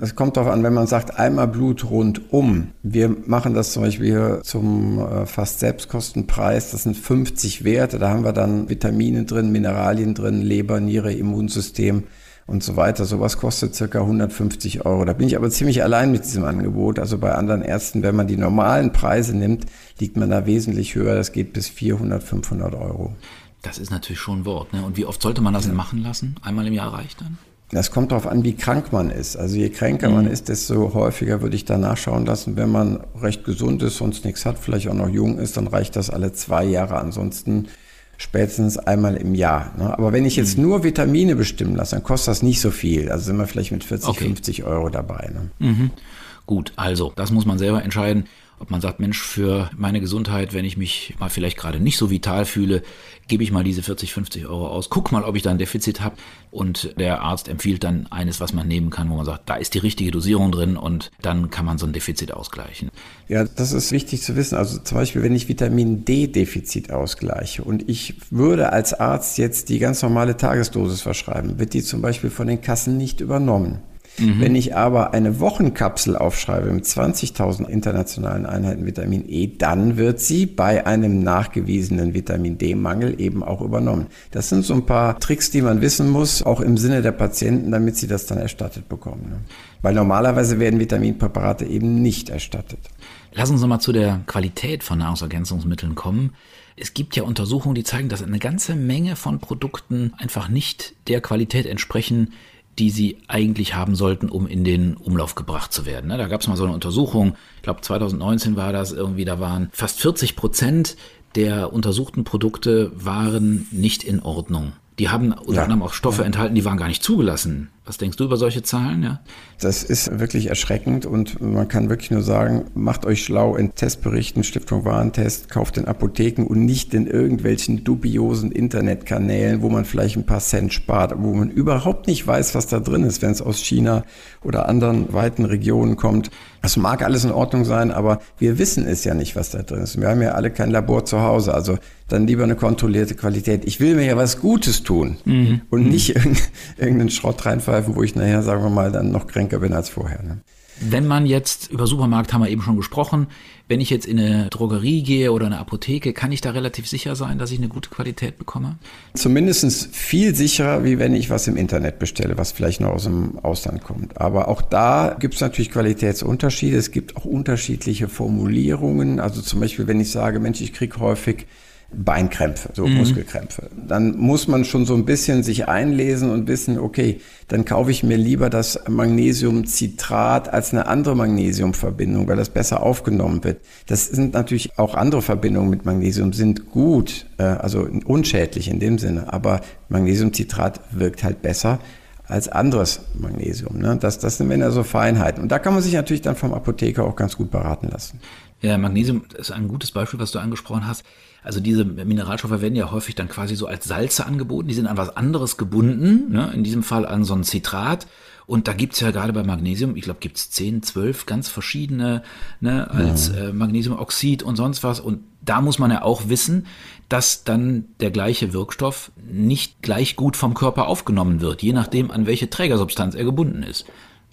Es kommt darauf an, wenn man sagt, einmal Blut rundum. Wir machen das zum Beispiel zum äh, fast Selbstkostenpreis. Das sind 50 Werte. Da haben wir dann Vitamine drin, Mineralien drin, Leber, Niere, Immunsystem und so weiter. Sowas kostet circa 150 Euro. Da bin ich aber ziemlich allein mit diesem Angebot. Also bei anderen Ärzten, wenn man die normalen Preise nimmt, liegt man da wesentlich höher. Das geht bis 400, 500 Euro. Das ist natürlich schon ein Wort. Ne? Und wie oft sollte man das denn machen lassen? Einmal im Jahr reicht dann? Das kommt darauf an, wie krank man ist. Also je kränker mhm. man ist, desto häufiger würde ich da nachschauen lassen. Wenn man recht gesund ist, sonst nichts hat, vielleicht auch noch jung ist, dann reicht das alle zwei Jahre. Ansonsten spätestens einmal im Jahr. Ne? Aber wenn ich jetzt mhm. nur Vitamine bestimmen lasse, dann kostet das nicht so viel. Also sind wir vielleicht mit 40, okay. 50 Euro dabei. Ne? Mhm. Gut, also das muss man selber entscheiden. Ob man sagt, Mensch, für meine Gesundheit, wenn ich mich mal vielleicht gerade nicht so vital fühle, gebe ich mal diese 40, 50 Euro aus, guck mal, ob ich da ein Defizit habe. Und der Arzt empfiehlt dann eines, was man nehmen kann, wo man sagt, da ist die richtige Dosierung drin und dann kann man so ein Defizit ausgleichen. Ja, das ist wichtig zu wissen. Also zum Beispiel, wenn ich Vitamin D-Defizit ausgleiche und ich würde als Arzt jetzt die ganz normale Tagesdosis verschreiben, wird die zum Beispiel von den Kassen nicht übernommen. Mhm. Wenn ich aber eine Wochenkapsel aufschreibe mit 20.000 internationalen Einheiten Vitamin E, dann wird sie bei einem nachgewiesenen Vitamin D-Mangel eben auch übernommen. Das sind so ein paar Tricks, die man wissen muss, auch im Sinne der Patienten, damit sie das dann erstattet bekommen. Ne? Weil normalerweise werden Vitaminpräparate eben nicht erstattet. Lass uns nochmal zu der Qualität von Nahrungsergänzungsmitteln kommen. Es gibt ja Untersuchungen, die zeigen, dass eine ganze Menge von Produkten einfach nicht der Qualität entsprechen, die sie eigentlich haben sollten, um in den Umlauf gebracht zu werden. Ne? Da gab es mal so eine Untersuchung, ich glaube 2019 war das irgendwie, da waren fast 40 Prozent der untersuchten Produkte waren nicht in Ordnung. Die haben unter ja. anderem auch Stoffe enthalten, die waren gar nicht zugelassen. Was denkst du über solche Zahlen? Ja? Das ist wirklich erschreckend und man kann wirklich nur sagen, macht euch schlau in Testberichten, Stiftung Warentest, kauft in Apotheken und nicht in irgendwelchen dubiosen Internetkanälen, wo man vielleicht ein paar Cent spart, wo man überhaupt nicht weiß, was da drin ist, wenn es aus China oder anderen weiten Regionen kommt. Das mag alles in Ordnung sein, aber wir wissen es ja nicht, was da drin ist. Wir haben ja alle kein Labor zu Hause, also dann lieber eine kontrollierte Qualität. Ich will mir ja was Gutes tun mhm. und mhm. nicht irgendeinen Schrott reinpfeifen, wo ich nachher, sagen wir mal, dann noch kränker bin als vorher. Ne? Wenn man jetzt über Supermarkt haben wir eben schon gesprochen, wenn ich jetzt in eine Drogerie gehe oder eine Apotheke, kann ich da relativ sicher sein, dass ich eine gute Qualität bekomme? Zumindest viel sicherer, wie wenn ich was im Internet bestelle, was vielleicht noch aus dem Ausland kommt. Aber auch da gibt es natürlich Qualitätsunterschiede. Es gibt auch unterschiedliche Formulierungen. Also zum Beispiel, wenn ich sage, Mensch, ich kriege häufig Beinkrämpfe, so mhm. Muskelkrämpfe. Dann muss man schon so ein bisschen sich einlesen und wissen, okay, dann kaufe ich mir lieber das Magnesiumcitrat als eine andere Magnesiumverbindung, weil das besser aufgenommen wird. Das sind natürlich auch andere Verbindungen mit Magnesium, sind gut, äh, also unschädlich in dem Sinne, aber Magnesiumcitrat wirkt halt besser als anderes Magnesium. Ne? Das, das sind er so Feinheiten. Und da kann man sich natürlich dann vom Apotheker auch ganz gut beraten lassen. Ja, Magnesium ist ein gutes Beispiel, was du angesprochen hast. Also diese Mineralstoffe werden ja häufig dann quasi so als Salze angeboten. Die sind an was anderes gebunden, ne? in diesem Fall an so ein Citrat. Und da gibt's ja gerade bei Magnesium, ich glaube, gibt's zehn, zwölf ganz verschiedene ne, als ja. äh, Magnesiumoxid und sonst was. Und da muss man ja auch wissen, dass dann der gleiche Wirkstoff nicht gleich gut vom Körper aufgenommen wird, je nachdem, an welche Trägersubstanz er gebunden ist.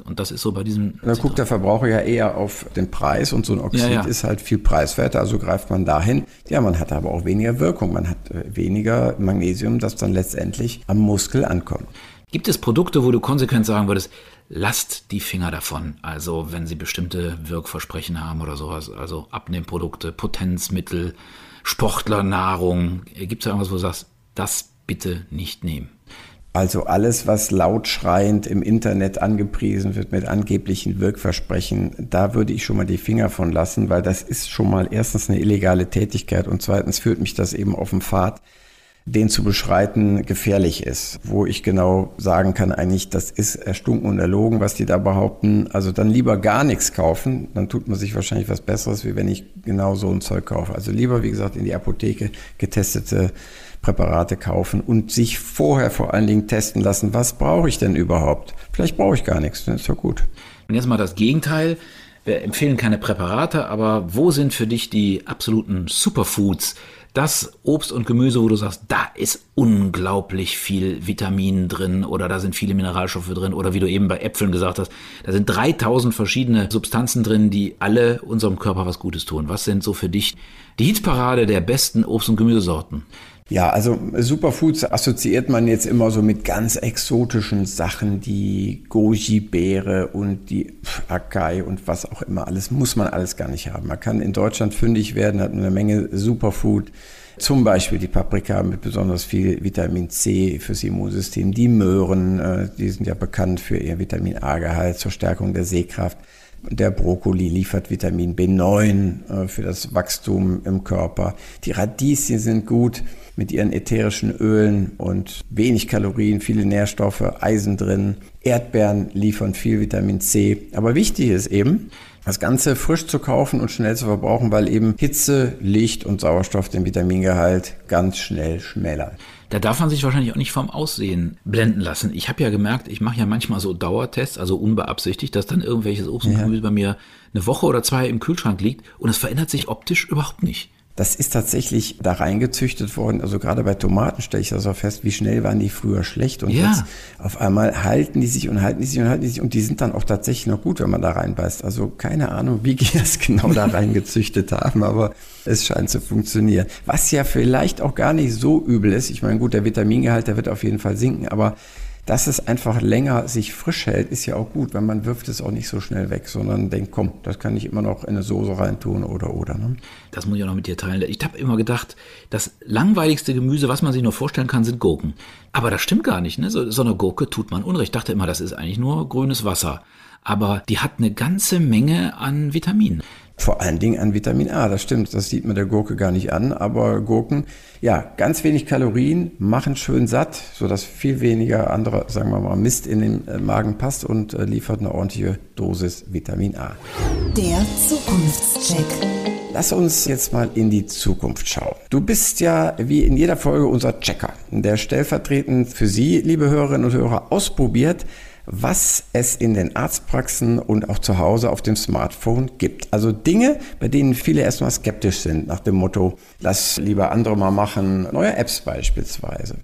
Und das ist so bei diesem. Da guckt der Verbraucher ja eher auf den Preis und so ein Oxid ja, ja. ist halt viel preiswerter, also greift man dahin. Ja, man hat aber auch weniger Wirkung, man hat äh, weniger Magnesium, das dann letztendlich am Muskel ankommt. Gibt es Produkte, wo du konsequent sagen würdest, lasst die Finger davon? Also wenn sie bestimmte Wirkversprechen haben oder sowas, also Abnehmprodukte, Potenzmittel, Sportlernahrung. Gibt es da irgendwas, wo du sagst, das bitte nicht nehmen? Also alles, was lautschreiend im Internet angepriesen wird mit angeblichen Wirkversprechen, da würde ich schon mal die Finger von lassen, weil das ist schon mal erstens eine illegale Tätigkeit und zweitens führt mich das eben auf den Pfad, den zu beschreiten gefährlich ist, wo ich genau sagen kann, eigentlich, das ist erstunken und erlogen, was die da behaupten. Also dann lieber gar nichts kaufen, dann tut man sich wahrscheinlich was Besseres, wie wenn ich genau so ein Zeug kaufe. Also lieber, wie gesagt, in die Apotheke getestete Präparate kaufen und sich vorher vor allen Dingen testen lassen, was brauche ich denn überhaupt? Vielleicht brauche ich gar nichts, dann ist ja gut. Und jetzt mal das Gegenteil. Wir empfehlen keine Präparate, aber wo sind für dich die absoluten Superfoods? Das Obst und Gemüse, wo du sagst, da ist unglaublich viel Vitamin drin oder da sind viele Mineralstoffe drin oder wie du eben bei Äpfeln gesagt hast, da sind 3000 verschiedene Substanzen drin, die alle unserem Körper was Gutes tun. Was sind so für dich die Hitparade der besten Obst- und Gemüsesorten? Ja, also Superfoods assoziiert man jetzt immer so mit ganz exotischen Sachen, die Goji-Beere und die Akai und was auch immer alles, muss man alles gar nicht haben. Man kann in Deutschland fündig werden, hat eine Menge Superfood. Zum Beispiel die Paprika mit besonders viel Vitamin C fürs Immunsystem, die Möhren, äh, die sind ja bekannt für ihr Vitamin A-Gehalt zur Stärkung der Sehkraft. Der Brokkoli liefert Vitamin B9 äh, für das Wachstum im Körper. Die Radieschen sind gut mit ihren ätherischen Ölen und wenig Kalorien, viele Nährstoffe, Eisen drin. Erdbeeren liefern viel Vitamin C. Aber wichtig ist eben, das Ganze frisch zu kaufen und schnell zu verbrauchen, weil eben Hitze, Licht und Sauerstoff den Vitamingehalt ganz schnell schmälern. Da darf man sich wahrscheinlich auch nicht vom Aussehen blenden lassen. Ich habe ja gemerkt, ich mache ja manchmal so Dauertests, also unbeabsichtigt, dass dann irgendwelches Obst und Gemüse bei mir eine Woche oder zwei im Kühlschrank liegt und es verändert sich optisch überhaupt nicht. Das ist tatsächlich da reingezüchtet worden. Also gerade bei Tomaten stelle ich das auch fest, wie schnell waren die früher schlecht und ja. jetzt auf einmal halten die sich und halten die sich und halten die sich und die sind dann auch tatsächlich noch gut, wenn man da reinbeißt. Also keine Ahnung, wie die das genau da reingezüchtet haben, aber es scheint zu funktionieren. Was ja vielleicht auch gar nicht so übel ist. Ich meine, gut, der Vitamingehalt, der wird auf jeden Fall sinken, aber dass es einfach länger sich frisch hält, ist ja auch gut, weil man wirft es auch nicht so schnell weg, sondern denkt, komm, das kann ich immer noch in eine Soße reintun oder oder. Ne? Das muss ich auch noch mit dir teilen. Ich habe immer gedacht, das langweiligste Gemüse, was man sich nur vorstellen kann, sind Gurken. Aber das stimmt gar nicht. Ne? So, so eine Gurke tut man Unrecht. Ich dachte immer, das ist eigentlich nur grünes Wasser. Aber die hat eine ganze Menge an Vitaminen. Vor allen Dingen an Vitamin A, das stimmt. Das sieht man der Gurke gar nicht an. Aber Gurken, ja, ganz wenig Kalorien, machen schön satt, sodass viel weniger anderer, sagen wir mal, Mist in den äh, Magen passt und äh, liefert eine ordentliche Dosis Vitamin A. Der Zukunftscheck. Lass uns jetzt mal in die Zukunft schauen. Du bist ja wie in jeder Folge unser Checker, der stellvertretend für Sie, liebe Hörerinnen und Hörer, ausprobiert, was es in den Arztpraxen und auch zu Hause auf dem Smartphone gibt. Also Dinge, bei denen viele erstmal skeptisch sind, nach dem Motto, lass lieber andere mal machen, neue Apps beispielsweise.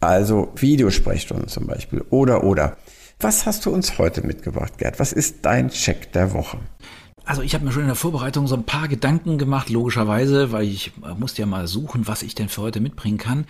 Also Videosprechstunden zum Beispiel oder oder. Was hast du uns heute mitgebracht, Gerd? Was ist dein Check der Woche? Also ich habe mir schon in der Vorbereitung so ein paar Gedanken gemacht, logischerweise, weil ich musste ja mal suchen, was ich denn für heute mitbringen kann.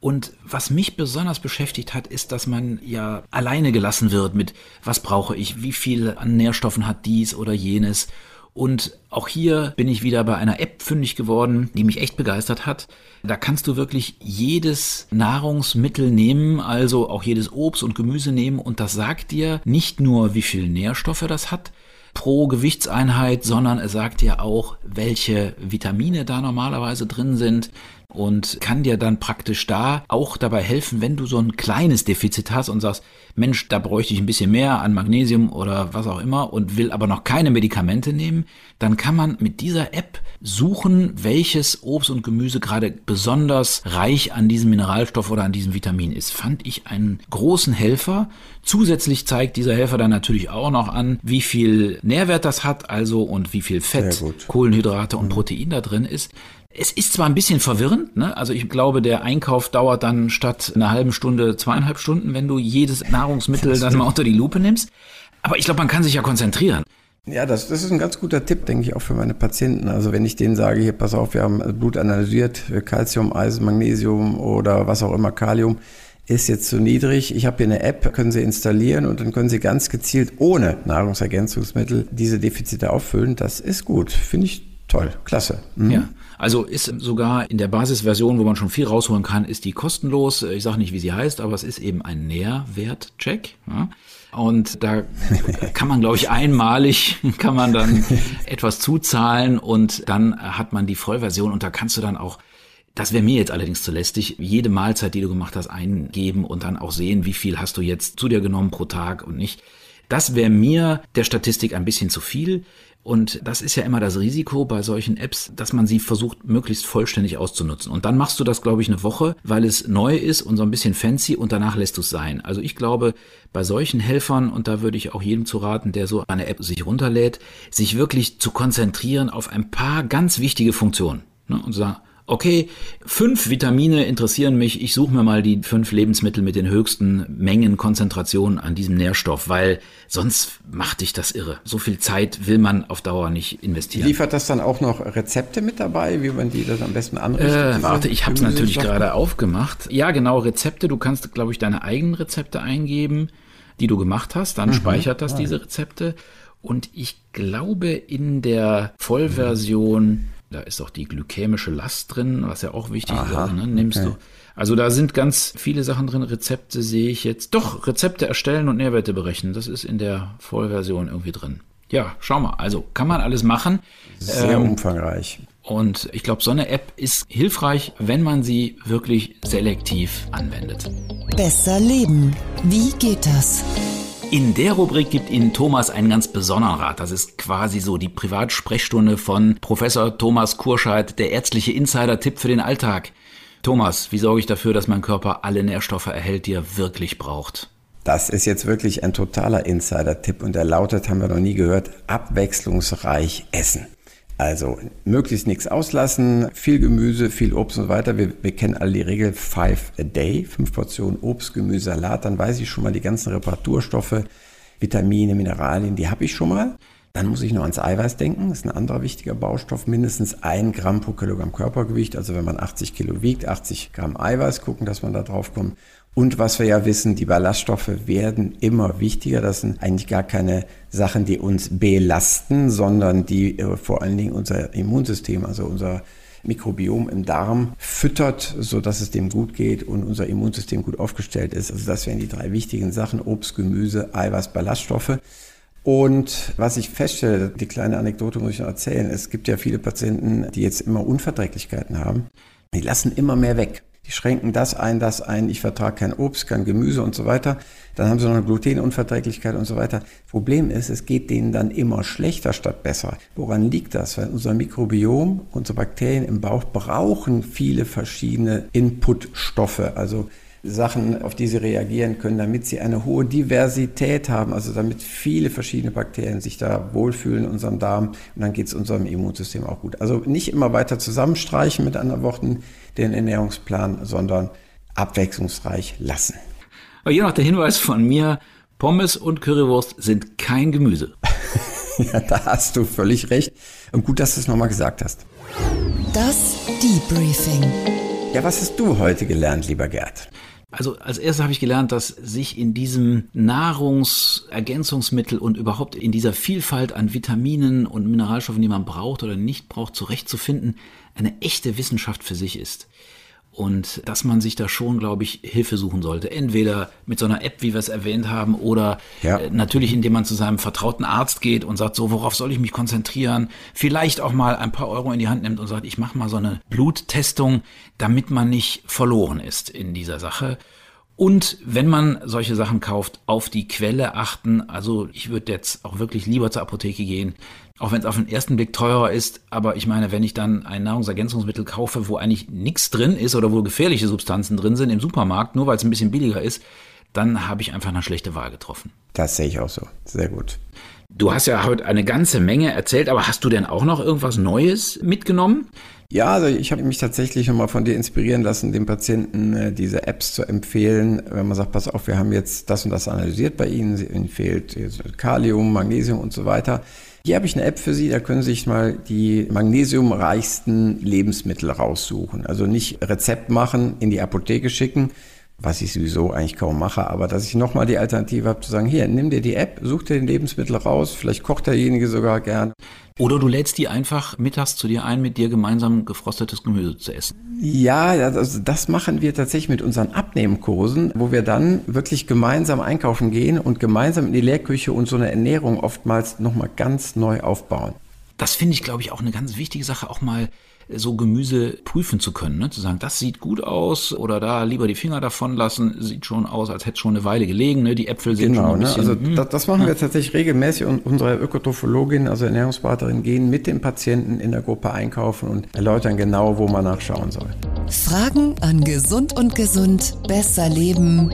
Und was mich besonders beschäftigt hat, ist, dass man ja alleine gelassen wird mit, was brauche ich, wie viel an Nährstoffen hat dies oder jenes. Und auch hier bin ich wieder bei einer App fündig geworden, die mich echt begeistert hat. Da kannst du wirklich jedes Nahrungsmittel nehmen, also auch jedes Obst und Gemüse nehmen und das sagt dir nicht nur, wie viel Nährstoffe das hat, pro Gewichtseinheit, sondern es sagt dir auch, welche Vitamine da normalerweise drin sind, und kann dir dann praktisch da auch dabei helfen, wenn du so ein kleines Defizit hast und sagst, Mensch, da bräuchte ich ein bisschen mehr an Magnesium oder was auch immer und will aber noch keine Medikamente nehmen, dann kann man mit dieser App suchen, welches Obst und Gemüse gerade besonders reich an diesem Mineralstoff oder an diesem Vitamin ist. Fand ich einen großen Helfer. Zusätzlich zeigt dieser Helfer dann natürlich auch noch an, wie viel Nährwert das hat, also und wie viel Fett, Kohlenhydrate und. Protein da drin ist. Es ist zwar ein bisschen verwirrend, ne? also ich glaube, der Einkauf dauert dann statt einer halben Stunde zweieinhalb Stunden, wenn du jedes Nahrungsmittel dann mal unter die Lupe nimmst. Aber ich glaube, man kann sich ja konzentrieren. Ja, das, das ist ein ganz guter Tipp, denke ich, auch für meine Patienten. Also wenn ich denen sage, hier, pass auf, wir haben Blut analysiert, Calcium, Eisen, Magnesium oder was auch immer, Kalium, ist jetzt zu niedrig. Ich habe hier eine App, können Sie installieren und dann können Sie ganz gezielt ohne Nahrungsergänzungsmittel diese Defizite auffüllen. Das ist gut, finde ich toll, klasse. Mhm. Ja. Also ist sogar in der Basisversion, wo man schon viel rausholen kann, ist die kostenlos. Ich sage nicht, wie sie heißt, aber es ist eben ein Nährwertcheck. Ja? Und da kann man, glaube ich, einmalig kann man dann etwas zuzahlen und dann hat man die Vollversion und da kannst du dann auch das wäre mir jetzt allerdings zu lästig. Jede Mahlzeit, die du gemacht hast, eingeben und dann auch sehen, wie viel hast du jetzt zu dir genommen pro Tag und nicht. Das wäre mir der Statistik ein bisschen zu viel. Und das ist ja immer das Risiko bei solchen Apps, dass man sie versucht, möglichst vollständig auszunutzen. Und dann machst du das, glaube ich, eine Woche, weil es neu ist und so ein bisschen fancy und danach lässt du es sein. Also ich glaube, bei solchen Helfern, und da würde ich auch jedem zu raten, der so eine App sich runterlädt, sich wirklich zu konzentrieren auf ein paar ganz wichtige Funktionen. Ne? Und sagen, okay, fünf Vitamine interessieren mich, ich suche mir mal die fünf Lebensmittel mit den höchsten Mengen, Konzentrationen an diesem Nährstoff, weil sonst macht dich das irre. So viel Zeit will man auf Dauer nicht investieren. Liefert das dann auch noch Rezepte mit dabei, wie man die das am besten anrichtet? Äh, warte, ich habe es natürlich gerade aufgemacht. Ja, genau, Rezepte. Du kannst, glaube ich, deine eigenen Rezepte eingeben, die du gemacht hast. Dann mhm. speichert das ah, diese Rezepte. Und ich glaube, in der Vollversion da ist auch die glykämische Last drin, was ja auch wichtig Aha, ist. Ne? Nimmst okay. du. Also da sind ganz viele Sachen drin. Rezepte sehe ich jetzt. Doch, Rezepte erstellen und Nährwerte berechnen. Das ist in der Vollversion irgendwie drin. Ja, schau mal, also kann man alles machen. Sehr ähm, umfangreich. Und ich glaube, so eine App ist hilfreich, wenn man sie wirklich selektiv anwendet. Besser leben. Wie geht das? In der Rubrik gibt Ihnen Thomas einen ganz besonderen Rat. Das ist quasi so die Privatsprechstunde von Professor Thomas Kurscheid, der ärztliche Insider-Tipp für den Alltag. Thomas, wie sorge ich dafür, dass mein Körper alle Nährstoffe erhält, die er wirklich braucht? Das ist jetzt wirklich ein totaler Insider-Tipp und der lautet, haben wir noch nie gehört, abwechslungsreich essen. Also möglichst nichts auslassen, viel Gemüse, viel Obst und so weiter. Wir, wir kennen alle die Regel five a day, fünf Portionen Obst, Gemüse, Salat. Dann weiß ich schon mal die ganzen Reparaturstoffe, Vitamine, Mineralien, die habe ich schon mal. Dann muss ich noch ans Eiweiß denken. Das ist ein anderer wichtiger Baustoff. Mindestens ein Gramm pro Kilogramm Körpergewicht. Also wenn man 80 Kilo wiegt, 80 Gramm Eiweiß gucken, dass man da drauf kommt. Und was wir ja wissen, die Ballaststoffe werden immer wichtiger. Das sind eigentlich gar keine Sachen, die uns belasten, sondern die äh, vor allen Dingen unser Immunsystem, also unser Mikrobiom im Darm füttert, so dass es dem gut geht und unser Immunsystem gut aufgestellt ist. Also das wären die drei wichtigen Sachen. Obst, Gemüse, Eiweiß, Ballaststoffe. Und was ich feststelle, die kleine Anekdote muss ich noch erzählen. Es gibt ja viele Patienten, die jetzt immer Unverträglichkeiten haben. Die lassen immer mehr weg. Die schränken das ein, das ein, ich vertrage kein Obst, kein Gemüse und so weiter. Dann haben sie noch eine Glutenunverträglichkeit und so weiter. Problem ist, es geht denen dann immer schlechter statt besser. Woran liegt das? Weil unser Mikrobiom, unsere Bakterien im Bauch brauchen viele verschiedene Inputstoffe, also Sachen, auf die sie reagieren können, damit sie eine hohe Diversität haben, also damit viele verschiedene Bakterien sich da wohlfühlen in unserem Darm und dann geht es unserem Immunsystem auch gut. Also nicht immer weiter zusammenstreichen mit anderen Worten den Ernährungsplan, sondern abwechslungsreich lassen. Aber hier noch der Hinweis von mir, Pommes und Currywurst sind kein Gemüse. ja, da hast du völlig recht. Und gut, dass du es nochmal gesagt hast. Das Debriefing. Ja, was hast du heute gelernt, lieber Gerd? Also als erstes habe ich gelernt, dass sich in diesem Nahrungsergänzungsmittel und überhaupt in dieser Vielfalt an Vitaminen und Mineralstoffen, die man braucht oder nicht braucht, zurechtzufinden, eine echte Wissenschaft für sich ist und dass man sich da schon, glaube ich, Hilfe suchen sollte. Entweder mit so einer App, wie wir es erwähnt haben, oder ja. äh, natürlich, indem man zu seinem vertrauten Arzt geht und sagt, so, worauf soll ich mich konzentrieren? Vielleicht auch mal ein paar Euro in die Hand nimmt und sagt, ich mache mal so eine Bluttestung, damit man nicht verloren ist in dieser Sache. Und wenn man solche Sachen kauft, auf die Quelle achten. Also ich würde jetzt auch wirklich lieber zur Apotheke gehen, auch wenn es auf den ersten Blick teurer ist. Aber ich meine, wenn ich dann ein Nahrungsergänzungsmittel kaufe, wo eigentlich nichts drin ist oder wo gefährliche Substanzen drin sind im Supermarkt, nur weil es ein bisschen billiger ist, dann habe ich einfach eine schlechte Wahl getroffen. Das sehe ich auch so. Sehr gut. Du hast ja heute eine ganze Menge erzählt, aber hast du denn auch noch irgendwas Neues mitgenommen? Ja, also ich habe mich tatsächlich nochmal von dir inspirieren lassen, den Patienten äh, diese Apps zu empfehlen, wenn man sagt, pass auf, wir haben jetzt das und das analysiert bei Ihnen, Ihnen fehlt Kalium, Magnesium und so weiter. Hier habe ich eine App für Sie, da können Sie sich mal die magnesiumreichsten Lebensmittel raussuchen. Also nicht Rezept machen, in die Apotheke schicken, was ich sowieso eigentlich kaum mache, aber dass ich nochmal die Alternative habe zu sagen, hier, nimm dir die App, such dir den Lebensmittel raus, vielleicht kocht derjenige sogar gern. Oder du lädst die einfach mittags zu dir ein, mit dir gemeinsam gefrostetes Gemüse zu essen. Ja, also das machen wir tatsächlich mit unseren Abnehmkursen, wo wir dann wirklich gemeinsam einkaufen gehen und gemeinsam in die Lehrküche und so eine Ernährung oftmals nochmal ganz neu aufbauen. Das finde ich, glaube ich, auch eine ganz wichtige Sache, auch mal so Gemüse prüfen zu können, ne? zu sagen, das sieht gut aus oder da lieber die Finger davon lassen, sieht schon aus, als hätte es schon eine Weile gelegen, ne? die Äpfel sind genau, schon ein ne? bisschen... Also hm, das, das machen wir tatsächlich regelmäßig und unsere Ökotrophologin, also Ernährungsberaterin, gehen mit dem Patienten in der Gruppe einkaufen und erläutern genau, wo man nachschauen soll. Fragen an Gesund und Gesund besser leben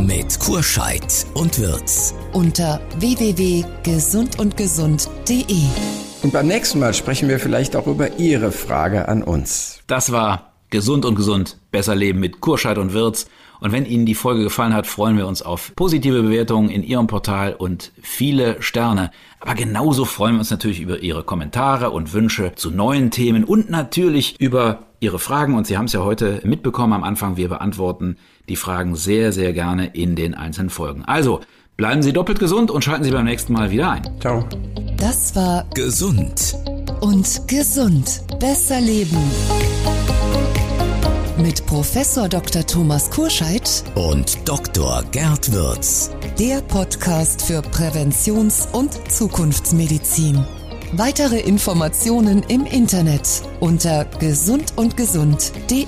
mit Kurscheid und Wirz unter www.gesundundgesund.de. Und beim nächsten Mal sprechen wir vielleicht auch über Ihre Frage an uns. Das war Gesund und Gesund, besser leben mit Kurscheid und Wirz. Und wenn Ihnen die Folge gefallen hat, freuen wir uns auf positive Bewertungen in Ihrem Portal und viele Sterne. Aber genauso freuen wir uns natürlich über Ihre Kommentare und Wünsche zu neuen Themen und natürlich über Ihre Fragen. Und Sie haben es ja heute mitbekommen am Anfang. Wir beantworten die Fragen sehr, sehr gerne in den einzelnen Folgen. Also, Bleiben Sie doppelt gesund und schalten Sie beim nächsten Mal wieder ein. Ciao. Das war Gesund und gesund. Besser leben. mit Professor Dr. Thomas Kurscheid und Dr. Gerd Würz. Der Podcast für Präventions- und Zukunftsmedizin. Weitere Informationen im Internet unter gesundundgesund.de.